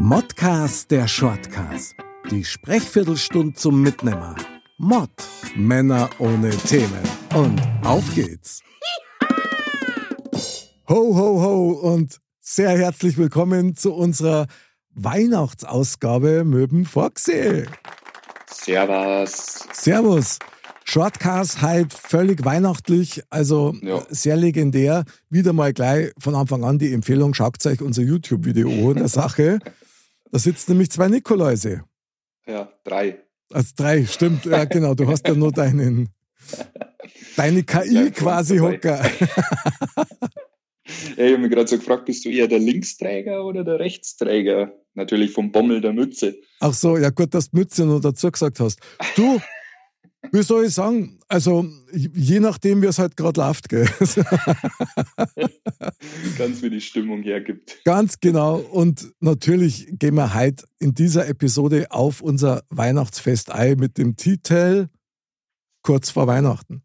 Modcast der Shortcast. Die Sprechviertelstunde zum Mitnehmer. Mod. Männer ohne Themen. Und auf geht's. Ho, ho, ho und sehr herzlich willkommen zu unserer Weihnachtsausgabe Möben Foxy. Servus. Servus. Shortcast halt völlig weihnachtlich, also Ja. sehr legendär. Wieder mal gleich von Anfang an die Empfehlung, schaut euch unser YouTube-Video in der Sache. Da sitzen nämlich zwei Nikoläuse. Ja, drei. Also drei, stimmt, ja genau. Du hast ja nur deinen, deine KI Ja, quasi. Hocker. Ja, ich habe mich gerade so gefragt, bist du eher der Linksträger oder der Rechtsträger? Natürlich vom Bommel der Mütze. Ach so, ja gut, dass du Mütze noch dazu gesagt hast. Du, wie soll ich sagen? Also, je nachdem, wie es halt gerade läuft, gell? Ganz wie die Stimmung hergibt. Ganz genau. Und natürlich gehen wir heute in dieser Episode auf unser Weihnachtsfest ein mit dem Titel Kurz vor Weihnachten.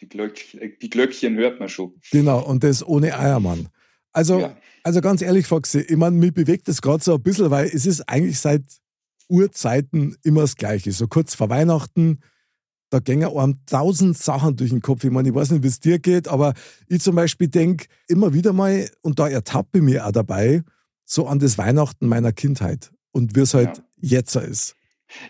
Die, Glöckchen, die Glöckchen hört man schon. Genau, und das ohne Eiermann. Also, Ja. also ganz ehrlich, Foxy, ich meine, mich bewegt das gerade so ein bisschen, weil es ist eigentlich seit Urzeiten immer das Gleiche. So kurz vor Weihnachten, da gehen einem tausend Sachen durch den Kopf. Ich meine, ich weiß nicht, wie es dir geht, aber ich zum Beispiel denke immer wieder mal, und da ertappe ich mich auch dabei, so an das Weihnachten meiner Kindheit und wie es halt Ja. jetzt ist.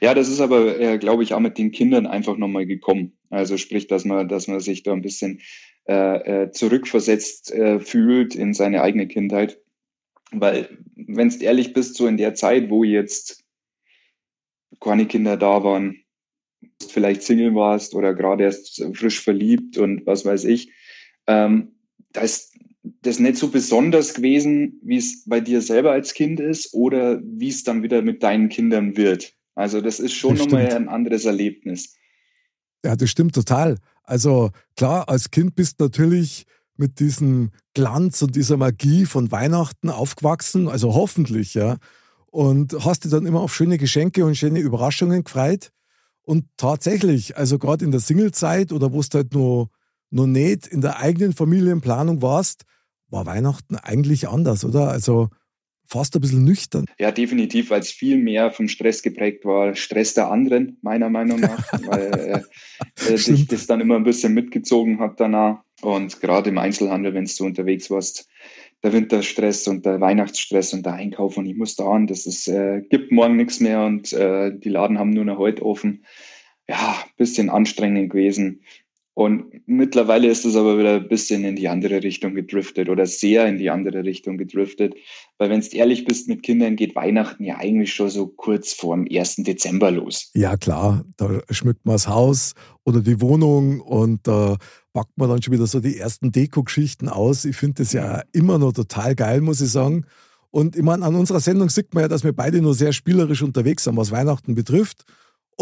Ja, das ist aber, äh, glaube ich, auch mit den Kindern einfach nochmal gekommen. Also sprich, dass man, dass man sich da ein bisschen äh, äh, zurückversetzt äh, fühlt in seine eigene Kindheit. Weil, wenn du ehrlich bist, so in der Zeit, wo jetzt keine Kinder da waren, vielleicht Single warst oder gerade erst frisch verliebt und was weiß ich, ähm, da ist das nicht so besonders gewesen, wie es bei dir selber als Kind ist oder wie es dann wieder mit deinen Kindern wird. Also das ist schon Das nochmal ein anderes Erlebnis. Ja, das stimmt total. Also klar, als Kind bist du natürlich mit diesem Glanz und dieser Magie von Weihnachten aufgewachsen, also hoffentlich, ja. Und hast dich dann immer auf schöne Geschenke und schöne Überraschungen gefreut. Und tatsächlich, also gerade in der Singlezeit oder wo du halt nur, nur nicht in der eigenen Familienplanung warst, war Weihnachten eigentlich anders, oder? Also fast ein bisschen nüchtern. Ja, definitiv, weil es viel mehr vom Stress geprägt war. Stress der anderen, meiner Meinung nach, weil äh, äh, dich Stimmt. das dann immer ein bisschen mitgezogen hat danach. Und gerade im Einzelhandel, wenn du unterwegs warst, der Winterstress und der Weihnachtsstress und der Einkauf und ich muss da an, das ist, äh, gibt morgen nichts mehr und äh, die Laden haben nur noch heute offen. Ja, bisschen anstrengend gewesen. Und mittlerweile ist es aber wieder ein bisschen in die andere Richtung gedriftet oder sehr in die andere Richtung gedriftet. Weil wenn du ehrlich bist mit Kindern, geht Weihnachten ja eigentlich schon so kurz vor dem 1. Dezember los. Ja, klar, da schmückt man das Haus oder die Wohnung und da packt man dann schon wieder so die ersten Deko-Geschichten aus. Ich finde das ja immer noch total geil, muss ich sagen. Und ich meine, an unserer Sendung sieht man ja, dass wir beide nur sehr spielerisch unterwegs sind, was Weihnachten betrifft.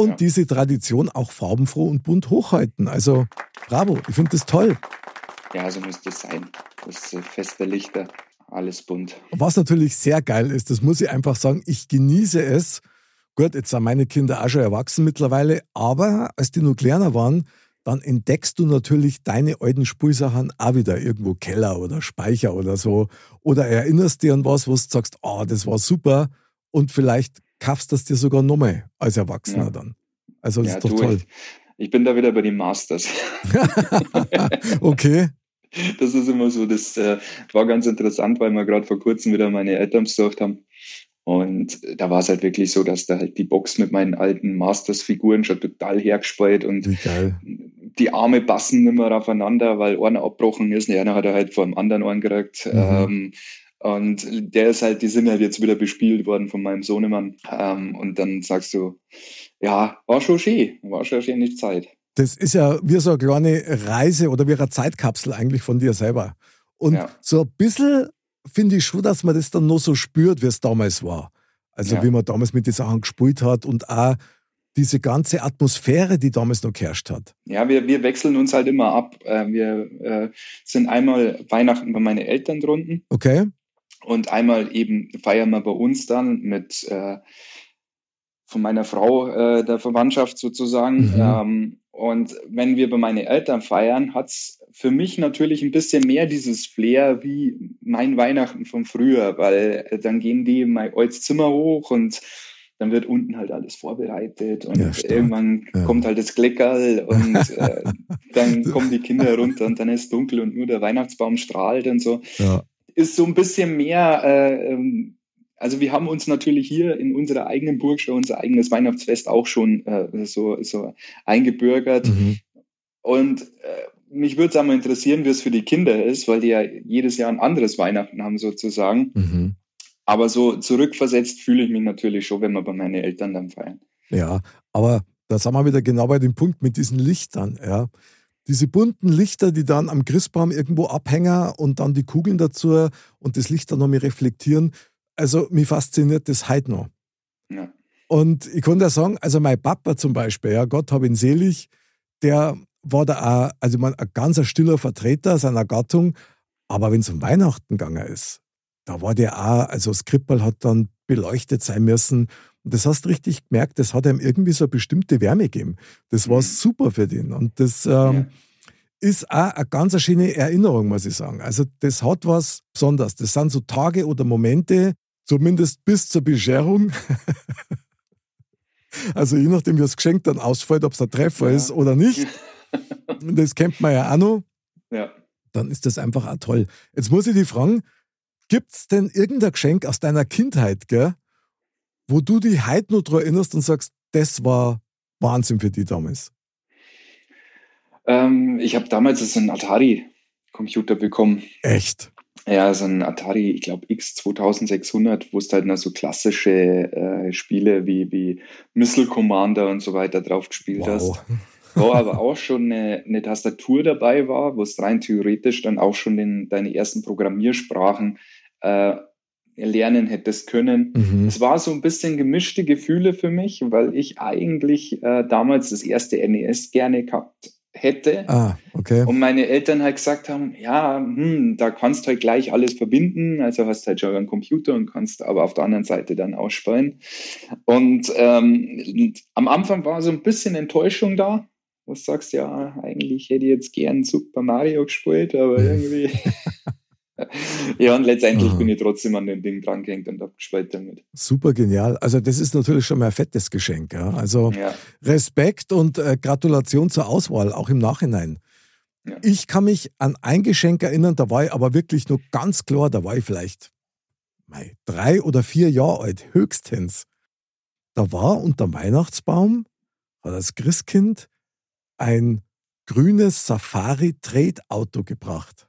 Und Ja. diese Tradition auch farbenfroh und bunt hochhalten. Also bravo, ich finde das toll. Ja, so müsste es sein. Das äh, Fest der Lichter, alles bunt. Was natürlich sehr geil ist, das muss ich einfach sagen, ich genieße es. Gut, jetzt sind meine Kinder auch schon erwachsen mittlerweile, aber als die noch kleiner waren, dann entdeckst du natürlich deine alten Spielsachen auch wieder irgendwo Keller oder Speicher oder so. Oder erinnerst dir an was, wo du sagst, ah, das war super und vielleicht kaufst du das dir sogar nochmal als Erwachsener Ja. dann. Also das ja, ist doch toll. Ich, ich bin da wieder bei den Masters. okay, Das ist immer so, das äh, war ganz interessant, weil wir gerade vor kurzem wieder meine Eltern besucht haben. Und da war es halt wirklich so, dass da halt die Box mit meinen alten Masters-Figuren schon total hergespielt und die Arme passen nicht mehr aufeinander, weil einer abbrochen ist. Ja, dann hat er halt vor dem anderen einen gekriegt. Mhm. Ähm, und der ist halt, die sind halt jetzt wieder bespielt worden von meinem Sohnemann. Ähm, und dann sagst du, ja, war schon schön, war schon eine schöne Zeit. Das ist ja wie so eine kleine Reise oder wie eine Zeitkapsel eigentlich von dir selber. Und ja. so ein bisschen finde ich schon, dass man das dann noch so spürt, wie es damals war. Also ja. wie man damals mit den Sachen gespielt hat und auch diese ganze Atmosphäre, die damals noch geherrscht hat. Ja, wir, wir wechseln uns halt immer ab. Äh, wir äh, sind einmal Weihnachten bei meinen Eltern drunten. Okay. Und einmal eben feiern wir bei uns dann mit äh, von meiner Frau äh, der Verwandtschaft sozusagen. Mhm. Ähm, und wenn wir bei meinen Eltern feiern, hat's für mich natürlich ein bisschen mehr dieses Flair wie mein Weihnachten von früher, weil äh, dann gehen die in mein altes Zimmer hoch und dann wird unten halt alles vorbereitet und ja, irgendwann ja. kommt halt das Gleckerl und äh, dann kommen die Kinder runter und dann ist dunkel und nur der Weihnachtsbaum strahlt und so. Ja. Ist so ein bisschen mehr, äh, ähm, also wir haben uns natürlich hier in unserer eigenen Burg schon unser eigenes Weihnachtsfest auch schon äh, so, so eingebürgert. Mhm. Und äh, mich würde es einmal interessieren, wie es für die Kinder ist, weil die ja jedes Jahr ein anderes Weihnachten haben sozusagen. Mhm. Aber so zurückversetzt fühle ich mich natürlich schon, wenn wir bei meinen Eltern dann feiern. Ja, aber da sind wir wieder genau bei dem Punkt mit diesen Lichtern, ja. Diese bunten Lichter, die dann am Christbaum irgendwo abhängen und dann die Kugeln dazu und das Licht dann noch mal reflektieren. Also, mich fasziniert das heute noch. Ja. Und ich konnte ja sagen, also mein Papa zum Beispiel, ja, Gott hab ihn selig, der war da auch, also man, ein ganz stiller Vertreter seiner Gattung, aber wenn es um Weihnachten gegangen ist, da war der auch, also das Krippel hat dann beleuchtet sein müssen. Und das hast du richtig gemerkt, das hat ihm irgendwie so eine bestimmte Wärme gegeben. Das war mhm. super für den. Und das ähm, ja. ist auch eine ganz schöne Erinnerung, muss ich sagen. Also das hat was Besonderes. Das sind so Tage oder Momente, zumindest bis zur Bescherung. also je nachdem, wie das Geschenk dann ausfällt, ob es ein Treffer ja. ist oder nicht. das kennt man ja auch noch. Ja. Dann ist das einfach auch toll. Jetzt muss ich dich fragen, Gibt es denn irgendein Geschenk aus deiner Kindheit, gell, wo du dich heute noch daran erinnerst und sagst, das war Wahnsinn für dich damals? Ähm, ich habe damals so einen Atari-Computer bekommen. Echt? Ja, so ein Atari, ich glaube X 2600, wo es halt noch so klassische äh, Spiele wie, wie Missile Commander und so weiter drauf gespielt wow. hast. Wo aber auch schon eine, eine, Tastatur dabei war, wo es rein theoretisch dann auch schon den, deine ersten Programmiersprachen äh, lernen hättest können. Mhm. Es war so ein bisschen gemischte Gefühle für mich, weil ich eigentlich äh, damals das erste NES gerne gehabt hätte. Ah, okay. Und meine Eltern halt gesagt haben, ja, hm, da kannst du halt gleich alles verbinden, also hast halt schon einen Computer und kannst aber auf der anderen Seite dann ausspielen. Und ähm, am Anfang war so ein bisschen Enttäuschung da, wo du sagst, ja, eigentlich hätte ich jetzt gern Super Mario gespielt, aber irgendwie ja, und letztendlich Aha. bin ich trotzdem an dem Ding drangehängt und habe gespielt damit. Super genial. Also das ist natürlich schon mal ein fettes Geschenk. Ja? Also ja. Respekt und äh, Gratulation zur Auswahl, auch im Nachhinein. Ja. Ich kann mich an ein Geschenk erinnern, da war ich aber wirklich nur ganz klar, da war ich vielleicht mei, drei oder vier Jahre alt, höchstens. Da war unter Weihnachtsbaum, hat das Christkind ein grünes Safari-Tretauto gebracht.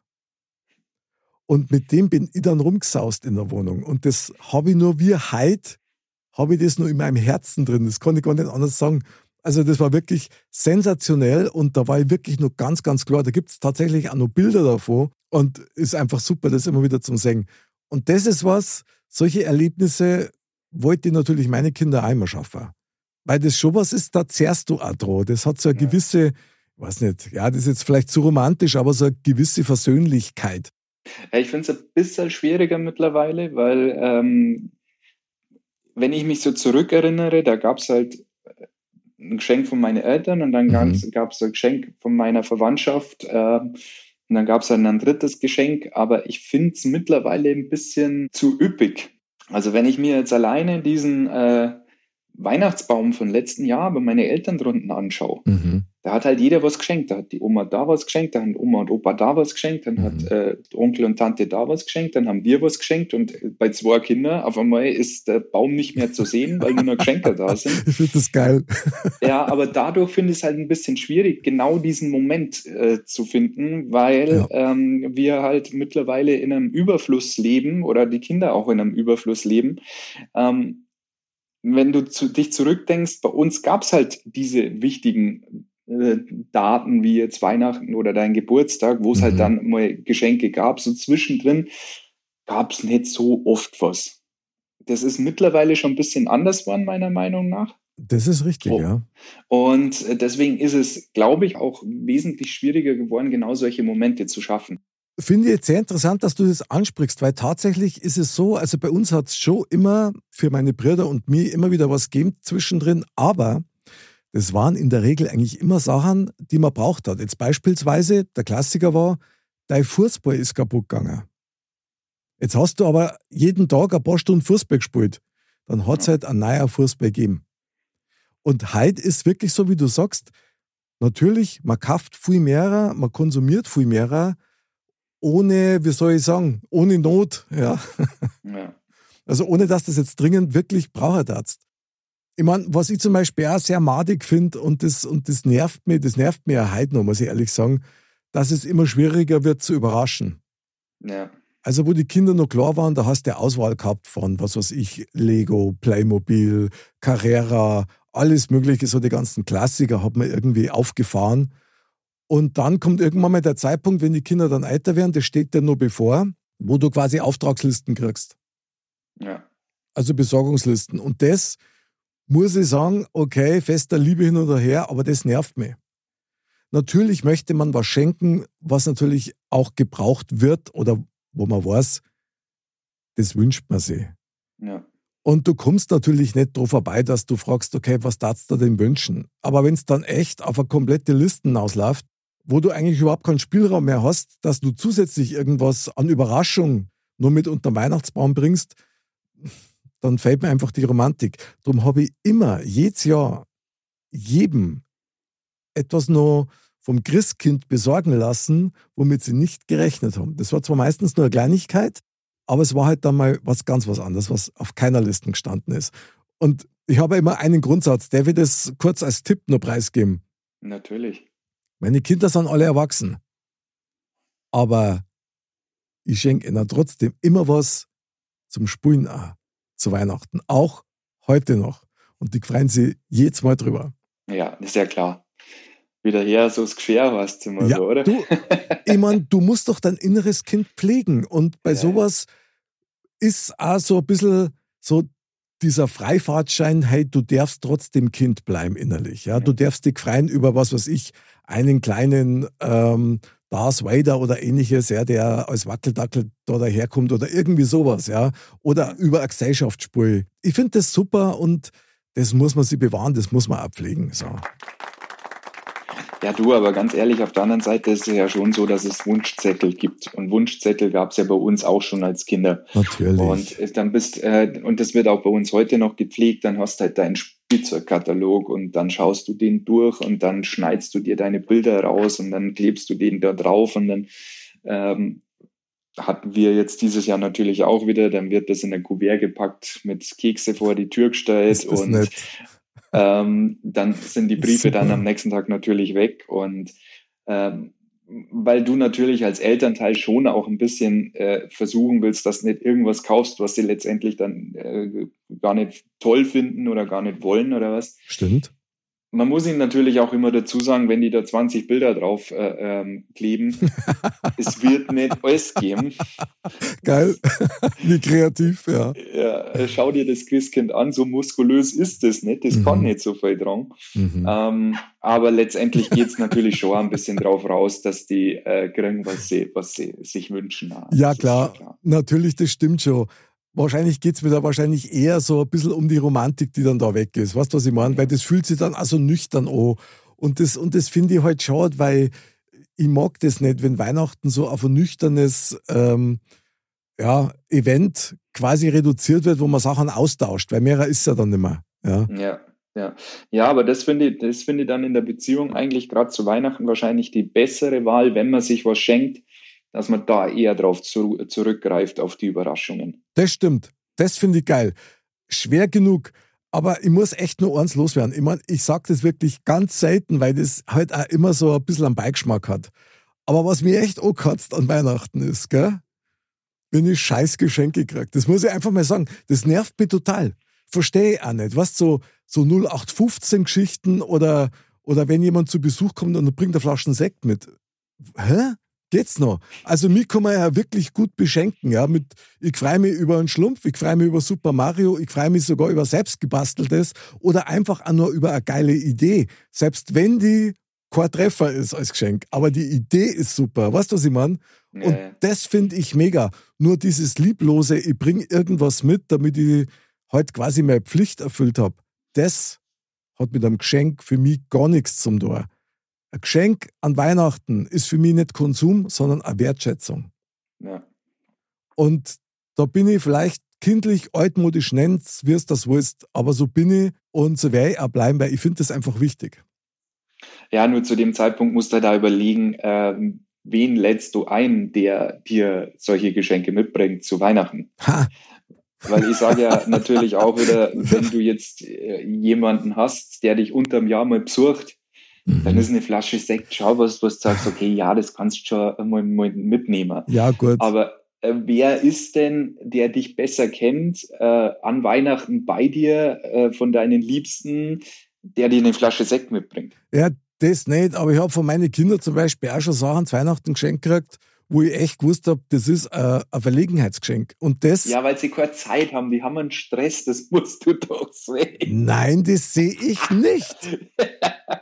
Und mit dem bin ich dann rumgesaust in der Wohnung. Und das habe ich nur wie heute, habe ich das nur in meinem Herzen drin. Das kann ich gar nicht anders sagen. Also das war wirklich sensationell und da war ich wirklich nur ganz, ganz klar. Da gibt es tatsächlich auch noch Bilder davon und ist einfach super, das immer wieder zum Singen. Und das ist was, solche Erlebnisse wollte ich natürlich meine Kinder einmal schaffen. Weil das schon was ist, da zehrst du auch dran. Das hat so eine ja. gewisse, ich weiß nicht, ja, das ist jetzt vielleicht zu romantisch, aber so eine gewisse Versöhnlichkeit. Ich finde es ein bisschen schwieriger mittlerweile, weil ähm, wenn ich mich so zurückerinnere, da gab es halt äh, ein Geschenk von meinen Eltern und dann mhm. gab es ein Geschenk von meiner Verwandtschaft äh, und dann gab es dann ein drittes Geschenk, aber ich finde es mittlerweile ein bisschen zu üppig. Also wenn ich mir jetzt alleine diesen äh, Weihnachtsbaum von letzten Jahr bei meinen Eltern drunten anschaue, mhm. da hat halt jeder was geschenkt. Da hat die Oma da was geschenkt, dann haben Oma und Opa da was geschenkt, dann mhm. hat äh, Onkel und Tante da was geschenkt, dann haben wir was geschenkt und bei zwei Kindern auf einmal ist der Baum nicht mehr zu sehen, weil nur noch Geschenke da sind. Ich finde das geil. ja, aber dadurch finde ich es halt ein bisschen schwierig, genau diesen Moment äh, zu finden, weil ja. ähm, wir halt mittlerweile in einem Überfluss leben oder die Kinder auch in einem Überfluss leben. Ähm, wenn du zu, dich zurückdenkst, bei uns gab es halt diese wichtigen äh, Daten wie jetzt Weihnachten oder dein Geburtstag, wo es halt mhm. halt dann mal Geschenke gab. So zwischendrin gab es nicht so oft was. Das ist mittlerweile schon ein bisschen anders geworden, meiner Meinung nach. Das ist richtig, oh. ja. Und äh, deswegen ist es, glaube ich, auch wesentlich schwieriger geworden, genau solche Momente zu schaffen. Finde ich jetzt sehr interessant, dass du das ansprichst, weil tatsächlich ist es so, also bei uns hat es schon immer für meine Brüder und mir immer wieder was gegeben zwischendrin, aber das waren in der Regel eigentlich immer Sachen, die man braucht hat. Jetzt beispielsweise, der Klassiker war, dein Fußball ist kaputt gegangen. Jetzt hast du aber jeden Tag ein paar Stunden Fußball gespielt. Dann hat es halt ein neuer Fußball gegeben. Und heute ist wirklich so, wie du sagst, natürlich, man kauft viel mehr, man konsumiert viel mehr, ohne, wie soll ich sagen, ohne Not. Ja. ja. Also ohne, dass das jetzt dringend wirklich braucht Arzt. Ich meine, was ich zum Beispiel auch sehr madig finde und das, und das nervt mich, das nervt mir ja heute noch, muss ich ehrlich sagen, dass es immer schwieriger wird zu überraschen. Ja. Also, wo die Kinder noch klar waren, da hast du Auswahl gehabt von, was weiß ich, Lego, Playmobil, Carrera, alles Mögliche, so die ganzen Klassiker hat man irgendwie aufgefahren. Und dann kommt irgendwann mal der Zeitpunkt, wenn die Kinder dann älter werden, das steht dir nur bevor, wo du quasi Auftragslisten kriegst. Ja. Also Besorgungslisten. Und das muss ich sagen, okay, fester Liebe hin und her, aber das nervt mich. Natürlich möchte man was schenken, was natürlich auch gebraucht wird oder wo man weiß, das wünscht man sich. Ja. Und du kommst natürlich nicht drauf vorbei, dass du fragst, okay, was darfst du denn wünschen? Aber wenn es dann echt auf eine komplette Listen ausläuft, wo du eigentlich überhaupt keinen Spielraum mehr hast, dass du zusätzlich irgendwas an Überraschung nur mit unter Weihnachtsbaum bringst, dann fällt mir einfach die Romantik. Darum habe ich immer, jedes Jahr, jedem etwas noch vom Christkind besorgen lassen, womit sie nicht gerechnet haben. Das war zwar meistens nur eine Kleinigkeit, aber es war halt dann mal was ganz was anderes, was auf keiner Liste gestanden ist. Und ich habe immer einen Grundsatz, der wird es kurz als Tipp nur preisgeben. Natürlich. Meine Kinder sind alle erwachsen. Aber ich schenke ihnen trotzdem immer was zum Spulen auch, zu Weihnachten. Auch heute noch. Und die freuen sich jedes Mal drüber. Ja, ist ja klar wieder her, so das Geschirr hast du mal ja, so, oder? Du, ich meine, du musst doch dein inneres Kind pflegen. Und bei ja. sowas ist auch so ein bisschen so dieser Freifahrtschein, hey, du darfst trotzdem Kind bleiben innerlich. Ja? Du darfst dich freuen über was weiß ich, einen kleinen ähm, Darth Vader oder ähnliches, ja, der als Wackeldackel da daherkommt oder irgendwie sowas, ja. Oder über eine Gesellschaftsspur. Ich finde das super und das muss man sich bewahren, das muss man abpflegen. So. Ja, du, aber ganz ehrlich, auf der anderen Seite ist es ja schon so, dass es Wunschzettel gibt. Und Wunschzettel gab es ja bei uns auch schon als Kinder. Natürlich. Und dann bist, äh, und das wird auch bei uns heute noch gepflegt, dann hast du halt deinen Spielzeugkatalog und dann schaust du den durch und dann schneidest du dir deine Bilder raus und dann klebst du den da drauf und dann ähm, hatten wir jetzt dieses Jahr natürlich auch wieder, dann wird das in ein Kuvert gepackt, mit Kekse vor die Tür gestellt und ähm, dann sind die Briefe Super. dann am nächsten Tag natürlich weg und ähm, weil du natürlich als Elternteil schon auch ein bisschen äh, versuchen willst, dass du nicht irgendwas kaufst, was sie letztendlich dann äh, gar nicht toll finden oder gar nicht wollen oder was. Stimmt. Man muss ihnen natürlich auch immer dazu sagen, wenn die da 20 Bilder drauf äh, ähm, kleben, es wird nicht alles geben. Geil, wie kreativ, ja. ja. Schau dir das Christkind an, so muskulös ist das nicht, das mhm. kann nicht so viel dran. Mhm. Ähm, aber letztendlich geht es natürlich schon ein bisschen drauf raus, dass die äh, kriegen, was sie, was sie sich wünschen. Ja, klar. klar, natürlich, das stimmt schon wahrscheinlich geht es mir da wahrscheinlich eher so ein bisschen um die Romantik, die dann da weg ist. Weißt du, was ich meine? Weil das fühlt sich dann also nüchtern an. Und das, und das finde ich halt schade, weil ich mag das nicht, wenn Weihnachten so auf ein nüchternes ähm, ja, Event quasi reduziert wird, wo man Sachen austauscht, weil mehrer ist ja dann nicht mehr. Ja. ja. Ja, ja, aber das finde ich, das finde ich dann in der Beziehung eigentlich gerade zu Weihnachten wahrscheinlich die bessere Wahl, wenn man sich was schenkt, dass man da eher drauf zu, zurückgreift, auf die Überraschungen. Das stimmt. Das finde ich geil. Schwer genug. Aber ich muss echt nur eins loswerden. Ich meine, ich sage das wirklich ganz selten, weil das halt auch immer so ein bisschen einen Beigeschmack hat. Aber was mir echt angekotzt an Weihnachten ist, gell? Wenn ich scheiß Geschenke kriege. Das muss ich einfach mal sagen. Das nervt mich total. Verstehe ich auch nicht. Was so, so 0815 Geschichten oder, Oder wenn jemand zu Besuch kommt und bringt eine Flasche Sekt mit. Hä? Geht's noch? Also mich kann man ja wirklich gut beschenken, ja. Mit, ich freue mich über einen Schlumpf, ich freue mich über Super Mario, ich freue mich sogar über selbstgebasteltes oder einfach auch nur über eine geile Idee. Selbst wenn die kein Treffer ist als Geschenk, aber die Idee ist super. Weißt du, was ich meine? Nee. Und das finde ich mega. Nur dieses lieblose, ich bringe irgendwas mit, damit ich heute quasi meine Pflicht erfüllt habe. Das hat mit einem Geschenk für mich gar nichts zum Tor. Ein Geschenk an Weihnachten ist für mich nicht Konsum, sondern eine Wertschätzung. Ja. Und da bin ich vielleicht kindlich, altmodisch nennt, wie es das willst, aber so bin ich und so werde ich auch bleiben, weil ich finde das einfach wichtig. Ja, nur zu dem Zeitpunkt musst du da überlegen, ähm, wen lädst du ein, der dir solche Geschenke mitbringt zu Weihnachten? Ha. Weil ich sage ja natürlich auch wieder, wenn du jetzt äh, jemanden hast, der dich unterm Jahr mal besucht, mhm. dann ist eine Flasche Sekt, schau was, was du sagst, okay, ja, das kannst du schon mal, mal mitnehmen. Ja, gut. Aber äh, wer ist denn, der dich besser kennt, äh, an Weihnachten bei dir, äh, von deinen Liebsten, der dir eine Flasche Sekt mitbringt? Ja, das nicht, aber ich habe von meinen Kindern zum Beispiel auch schon Sachen zu Weihnachten geschenkt gekriegt, wo ich echt gewusst habe, das ist äh, ein Verlegenheitsgeschenk. Und das. Ja, weil sie keine Zeit haben, die haben einen Stress, das musst du doch sehen. Nein, das sehe ich nicht.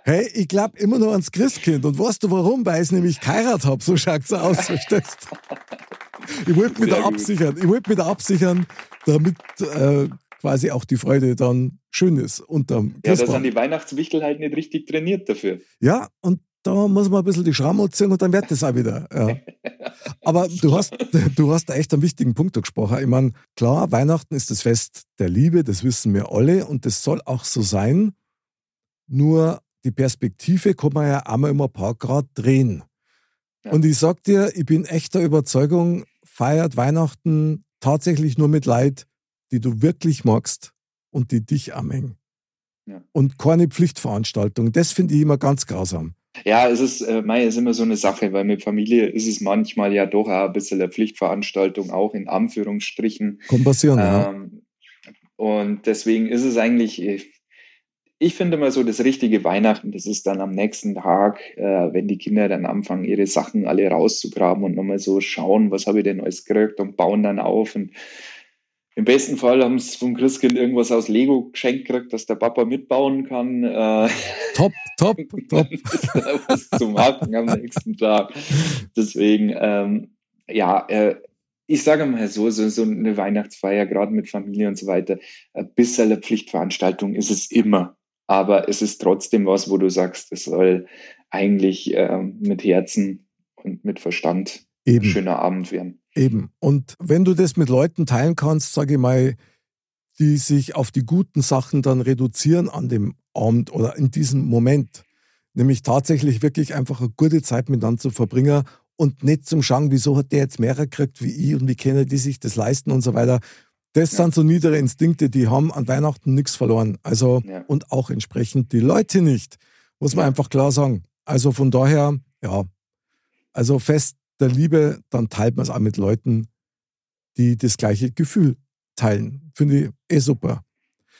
hey, ich glaube immer noch ans Christkind. Und weißt du warum? Weil ich nämlich geheiratet habe. So schaut es aus, verstehst Ich wollte mich da absichern. Ich wollte mich da absichern, damit äh, quasi auch die Freude dann schön ist unterm Ja, da sind die Weihnachtswichtel halt nicht richtig trainiert dafür. Ja, und da muss man ein bisschen die Schramme ziehen und dann wird das auch wieder. Ja. Aber du hast, du hast da echt einen wichtigen Punkt gesprochen. Ich meine, klar, Weihnachten ist das Fest der Liebe, das wissen wir alle und das soll auch so sein. Nur die Perspektive kann man ja einmal immer ein paar Grad drehen. Ja. Und ich sag dir, ich bin echter Überzeugung, feiert Weihnachten tatsächlich nur mit Leid, die du wirklich magst und die dich anhängen. Ja. Und keine Pflichtveranstaltung. Das finde ich immer ganz grausam. Ja, es ist, äh, Mai ist immer so eine Sache, weil mit Familie ist es manchmal ja doch auch ein bisschen eine Pflichtveranstaltung, auch in Anführungsstrichen. Kommt passieren, ähm, ja. Und deswegen ist es eigentlich, ich finde mal so, das richtige Weihnachten, das ist dann am nächsten Tag, äh, wenn die Kinder dann anfangen, ihre Sachen alle rauszugraben und nochmal so schauen, was habe ich denn alles gekriegt und bauen dann auf und im besten Fall haben sie vom Christkind irgendwas aus Lego geschenkt gekriegt, dass der Papa mitbauen kann. Äh, top, top, top. was zu machen am nächsten Tag. Deswegen, ähm, ja, äh, ich sage mal so, so, so eine Weihnachtsfeier, gerade mit Familie und so weiter, ein bisschen eine Pflichtveranstaltung ist es immer. Aber es ist trotzdem was, wo du sagst, es soll eigentlich äh, mit Herzen und mit Verstand Eben. ein schöner Abend werden. Eben. Und wenn du das mit Leuten teilen kannst, sage ich mal, die sich auf die guten Sachen dann reduzieren an dem Abend oder in diesem Moment, nämlich tatsächlich wirklich einfach eine gute Zeit miteinander zu verbringen und nicht zum Schauen, wieso hat der jetzt mehr gekriegt wie ich und wie können die sich das leisten und so weiter. Das ja. sind so niedere Instinkte, die haben an Weihnachten nichts verloren. Also, ja. und auch entsprechend die Leute nicht, muss man ja. einfach klar sagen. Also von daher, ja, also fest der Liebe, dann teilt man es auch mit Leuten, die das gleiche Gefühl teilen. Finde ich eh super.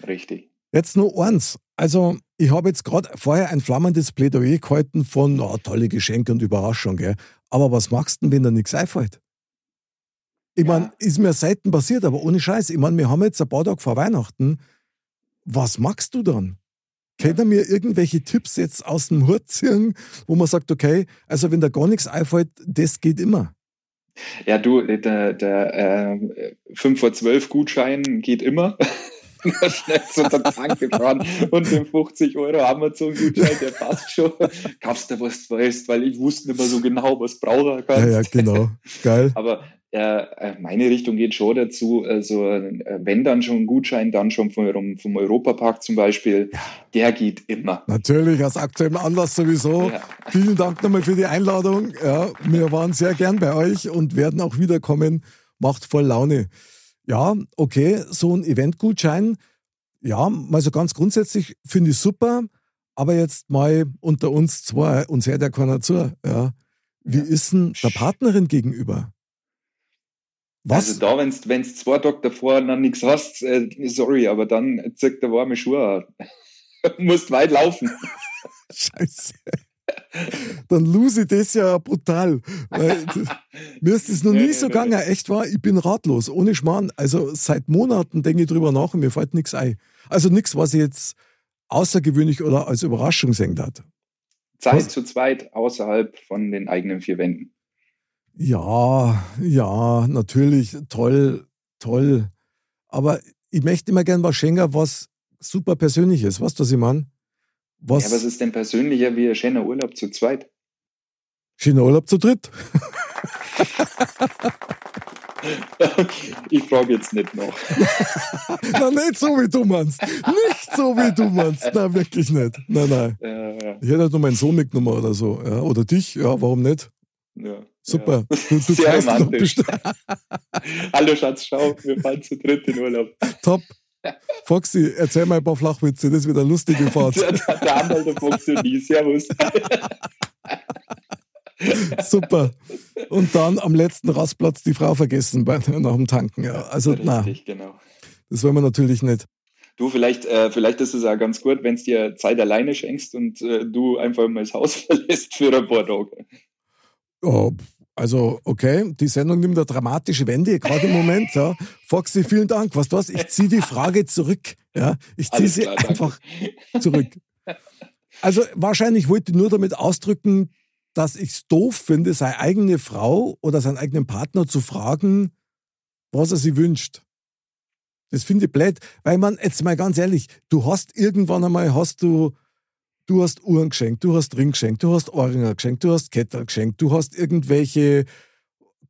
Richtig. Jetzt nur eins. Also, ich habe jetzt gerade vorher ein flammendes Plädoyer gehalten von oh, tolle Geschenke und Überraschung, gell? Aber was machst du denn, wenn dir nichts einfällt? Ich ja. meine, ist mir selten passiert, aber ohne Scheiß. Ich meine, wir haben jetzt ein paar Tage vor Weihnachten. Was machst du dann? Kennt ihr mir irgendwelche Tipps jetzt aus dem Hut ziehen, wo man sagt, okay, also wenn da gar nichts einfällt, das geht immer? Ja, du, der, der äh, 5 vor 12 Gutschein geht immer. schnell zu der Tank gefahren und den 50 Euro Amazon-Gutschein, der passt schon. Kaufst du, was du weißt, weil ich wusste nicht mehr so genau, was braucht er. Ja, ja, genau. Geil. Aber äh, meine Richtung geht schon dazu, also äh, wenn dann schon ein Gutschein, dann schon vom, vom Europapark zum Beispiel, ja. der geht immer. Natürlich, aus aktuellem Anlass sowieso. Ja. Vielen Dank nochmal für die Einladung. Ja, wir waren sehr gern bei euch und werden auch wiederkommen. Macht voll Laune. Ja, okay, so ein Eventgutschein, ja, mal so ganz grundsätzlich finde ich super, aber jetzt mal unter uns zwei, uns hört ja keiner zu. Ja. Wie ist denn der Partnerin gegenüber? Was? Also da, wenn du zwei Tage davor noch nichts hast, äh, sorry, aber dann zieht der warme Schuhe. musst weit laufen. Scheiße. Dann lose ich das ja brutal. Weil, mir ist das noch nie so gegangen, echt wahr. Ich bin ratlos, ohne Schmarrn. Also seit Monaten denke ich drüber nach und mir fällt nichts ein. Also nichts, was ich jetzt außergewöhnlich oder als Überraschung sehen hat. Zeit was? zu zweit außerhalb von den eigenen vier Wänden. Ja, ja, natürlich, toll, toll. Aber ich möchte immer gern was schenken, was super persönlich ist. Weißt du, was ich meine? Was, ja, was ist denn persönlicher wie ein schöner Urlaub zu zweit? Schöner Urlaub zu dritt. ich frage jetzt nicht noch. Na, nicht so wie du meinst. Nicht so wie du meinst. Na, wirklich nicht. Nein, nein. Ja, ja. Ich hätte halt nur meinen Sohn mitgenommen oder so. Ja, oder dich. Ja, warum nicht? Ja. Super. Ja. Du, du Sehr romantisch. Hallo Schatz, schau, wir fahren zu dritt in Urlaub. Top. Foxy, erzähl mal ein paar Flachwitze, das wird eine lustige Fahrt. der, Anwalt der Foxy und ich, servus. Super. Und dann am letzten Rastplatz die Frau vergessen bei, nach dem Tanken. Ja, also, na, genau. das wollen wir natürlich nicht. Du, vielleicht, äh, vielleicht ist es auch ganz gut, wenn du dir Zeit alleine schenkst und äh, du einfach mal das Haus verlässt für ein paar Tage. Oh, also, okay, die Sendung nimmt eine dramatische Wende, gerade im Moment. Ja. Foxy, vielen Dank. Was du was? Ich ziehe die Frage zurück. Ja. Ich ziehe sie klar, einfach zurück. Also, wahrscheinlich wollte ich nur damit ausdrücken, dass ich es doof finde, seine eigene Frau oder seinen eigenen Partner zu fragen, was er sich wünscht. Das finde ich blöd, weil man, jetzt mal ganz ehrlich, du hast irgendwann einmal, hast du Du hast Uhren geschenkt, du hast Ring geschenkt, du hast Ohrringe geschenkt, du hast Ketter geschenkt, du hast irgendwelche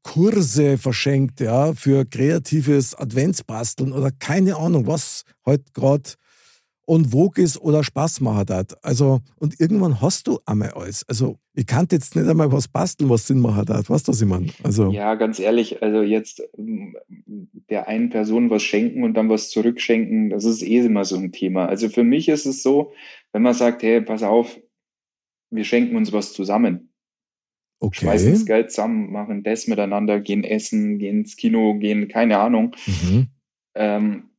Kurse verschenkt, ja, für kreatives Adventsbasteln oder keine Ahnung, was heute gerade und Wog ist oder Spaß macht hat. Also, und irgendwann hast du einmal alles. Also, ich kann jetzt nicht einmal was basteln, was Sinn macht hat. Weißt du, was ich meine? Also, ja, ganz ehrlich, also jetzt der einen Person was schenken und dann was zurückschenken, das ist eh immer so ein Thema. Also für mich ist es so, wenn man sagt, hey, pass auf, wir schenken uns was zusammen. Okay. Schmeißen das Geld zusammen, machen das miteinander, gehen essen, gehen ins Kino, gehen, keine Ahnung. Mhm. Ähm,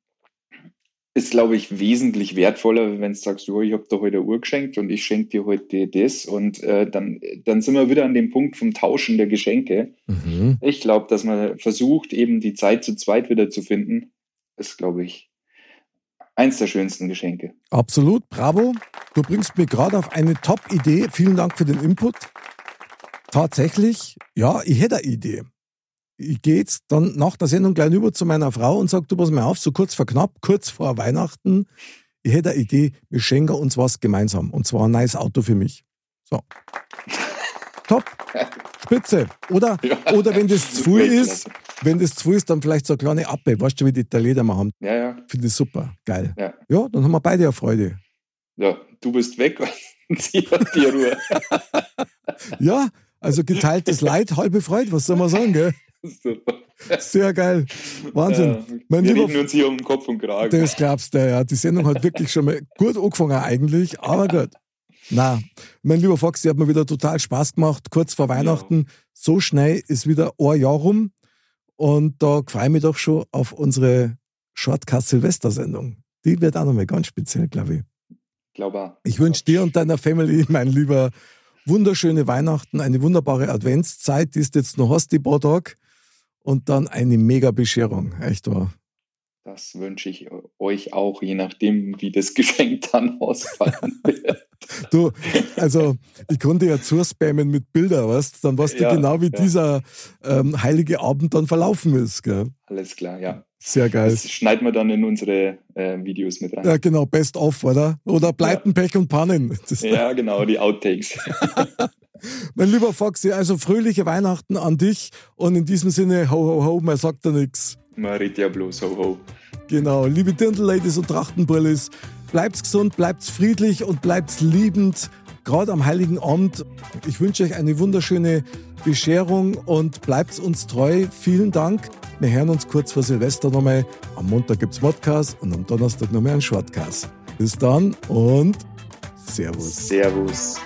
ist, glaube ich, wesentlich wertvoller, wenn du sagst, oh, ich habe dir heute eine Uhr geschenkt und ich schenke dir heute das. Und äh, dann, dann sind wir wieder an dem Punkt vom Tauschen der Geschenke. Mhm. Ich glaube, dass man versucht, eben die Zeit zu zweit wieder zu finden, ist, glaube ich, eins der schönsten Geschenke. Absolut, bravo. Du bringst mir gerade auf eine Top-Idee. Vielen Dank für den Input. Tatsächlich, ja, ich hätte eine Idee ich gehe jetzt dann nach der Sendung gleich über zu meiner Frau und sage, du pass mal auf, so kurz vor knapp, kurz vor Weihnachten, ich hätte eine Idee, wir schenken uns was gemeinsam. Und zwar ein neues Auto für mich. So. Top. Spitze. Oder, ja. oder wenn das zu viel ist, wenn das zu ist, dann vielleicht so eine kleine Appe. Weißt du, wie die Italiener machen? Ja, ja. Finde ich super. Geil. Ja. ja, dann haben wir beide eine Freude. Ja, du bist weg und sie hat die Ruhe. ja, also geteiltes Leid, halbe Freude, was soll man sagen, gell? Super. Sehr geil. Wahnsinn. Ja, mein wir reden uns hier um Kopf und Kragen. Das glaubst du, ja. Die Sendung hat wirklich schon mal gut angefangen eigentlich, aber gut. Na, mein lieber Fox, die hat mir wieder total Spaß gemacht. Kurz vor Weihnachten, ja. so schnell ist wieder ein Jahr rum. Und da freue ich mich doch schon auf unsere Shortcast-Silvester-Sendung. Die wird auch nochmal ganz speziell, glaube ich. Glaube Ich wünsche dir und deiner Family, mein lieber, wunderschöne Weihnachten, eine wunderbare Adventszeit, die ist jetzt noch hast, die paar Tage und dann eine mega Bescherung. Echt wahr. Das wünsche ich euch auch, je nachdem, wie das Geschenk dann ausfallen wird. du, also ich konnte ja zuspammen mit Bildern, weißt Dann weißt ja, du genau, wie ja. dieser ähm, heilige Abend dann verlaufen ist. Gell? Alles klar, ja. Sehr geil. Das schneiden wir dann in unsere äh, Videos mit rein. Ja, genau, best of, oder? Oder Pleiten, ja. Pech und Pannen. Das ja, genau, die Outtakes. mein lieber Foxy, also fröhliche Weihnachten an dich und in diesem Sinne, ho, ho, ho, man sagt da nichts. Man redet ja bloß, ho, ho. Genau, liebe Dirndl-Ladies und Trachtenbrillis, bleibt's gesund, bleibt's friedlich und bleibt's liebend, gerade am Heiligen Abend. Ich wünsche euch eine wunderschöne Bescherung und bleibt uns treu. Vielen Dank. Wir hören uns kurz vor Silvester nochmal. Am Montag gibt's Modcast und am Donnerstag nochmal ein Shortcast. Bis dann und Servus. Servus.